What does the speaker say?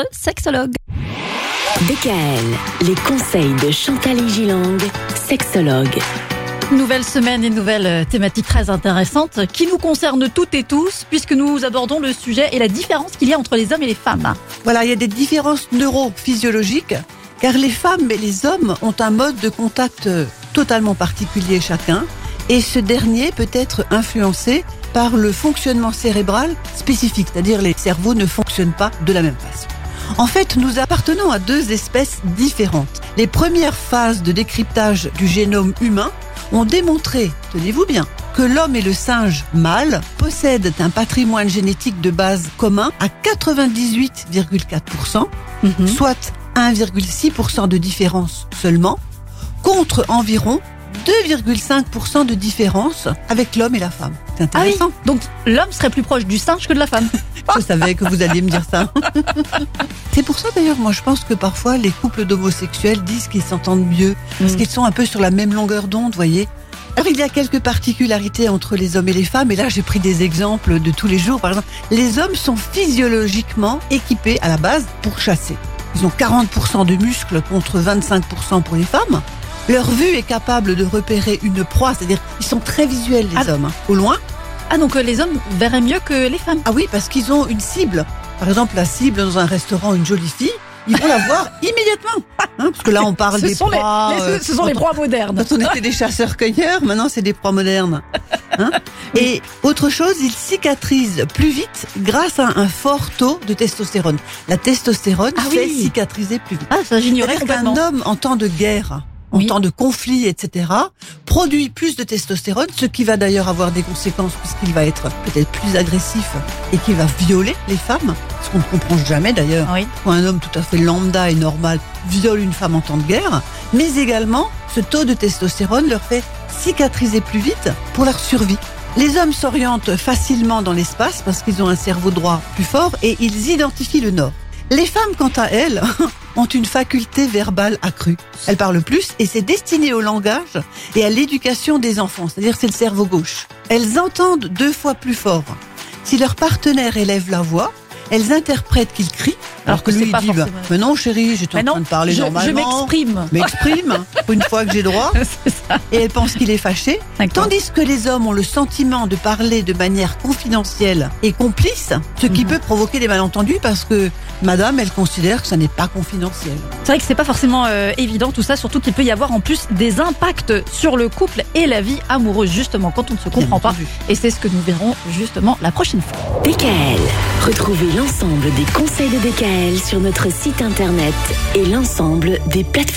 notre sexologue. DKL, les conseils de Chantal Gilang, sexologue. Nouvelle semaine et nouvelle euh, thématique très intéressante qui nous concerne toutes et tous puisque nous abordons le sujet et la différence qu'il y a entre les hommes et les femmes. Voilà, il y a des différences neurophysiologiques car les femmes et les hommes ont un mode de contact euh, totalement particulier chacun et ce dernier peut être influencé par le fonctionnement cérébral spécifique, c'est-à-dire les cerveaux ne fonctionnent pas de la même façon. En fait, nous appartenons à deux espèces différentes. Les premières phases de décryptage du génome humain ont démontré, tenez-vous bien, que l'homme et le singe mâle possèdent un patrimoine génétique de base commun à 98,4%, Mhm. soit 1,6% de différence seulement, contre environ 2,5% de différence avec l'homme et la femme. C'est Ah oui, intéressant. donc l'homme serait plus proche du singe que de la femme. Je savais que vous alliez me dire ça. C'est pour ça d'ailleurs, moi je pense que parfois les couples d'homosexuels disent qu'ils s'entendent mieux, parce Mm. qu'ils sont un peu sur la même longueur d'onde, voyez. Alors il y a quelques particularités entre les hommes et les femmes, et là j'ai pris des exemples de tous les jours. Par exemple, les hommes sont physiologiquement équipés à la base pour chasser. Ils ont 40% de muscles contre 25% pour les femmes. Leur vue est capable de repérer une proie, c'est-à-dire ils sont très visuels les Ah. hommes. hein. Au loin, Ah donc euh, les hommes verraient mieux que les femmes. ah oui, parce qu'ils ont une cible. Par exemple, la cible dans un restaurant, une jolie fille, ils vont la voir immédiatement. Hein, parce que là, on parle Ce des les, proies. les- euh, ce sont les proies modernes. Quand on était des chasseurs-cueilleurs, maintenant c'est des proies modernes. Hein Et autre chose, ils cicatrisent plus vite grâce à un fort taux de testostérone. La testostérone Ah fait oui. cicatriser plus vite. Ah ça j'ignorais complètement. homme en temps de guerre, en Oui. temps de conflit, etc., produit plus de testostérone, ce qui va d'ailleurs avoir des conséquences puisqu'il va être peut-être plus agressif et qu'il va violer les femmes, ce qu'on ne comprend jamais d'ailleurs. Oui. Quand un homme tout à fait lambda et normal viole une femme en temps de guerre, mais également ce taux de testostérone leur fait cicatriser plus vite pour leur survie. Les hommes s'orientent facilement dans l'espace parce qu'ils ont un cerveau droit plus fort et ils identifient le nord. Les femmes, quant à elles, ont une faculté verbale accrue. Elles parlent plus et c'est destiné au langage et à l'éducation des enfants, c'est-à-dire c'est le cerveau gauche. Elles entendent deux fois plus fort. Si leur partenaire élève la voix, elles interprètent qu'il crie, alors, que c'est lui il bah, mais non chérie, j'étais en non, train de parler je, je normalement. m'exprime. M'exprime une fois que j'ai droit ça. et elle pense qu'il est fâché. Tandis que les hommes ont le sentiment de parler de manière confidentielle et complice, ce qui Mhm. peut provoquer des malentendus parce que madame, elle considère que ça n'est pas confidentiel. C'est vrai que c'est pas forcément euh, évident tout ça, surtout qu'il peut y avoir en plus des impacts sur le couple et la vie amoureuse justement quand on ne se comprend pas. Et c'est ce que nous verrons justement la prochaine fois. DKL, retrouvez l'ensemble des conseils de DKL sur notre site internet et l'ensemble des plateformes.